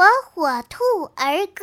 火火兔儿歌。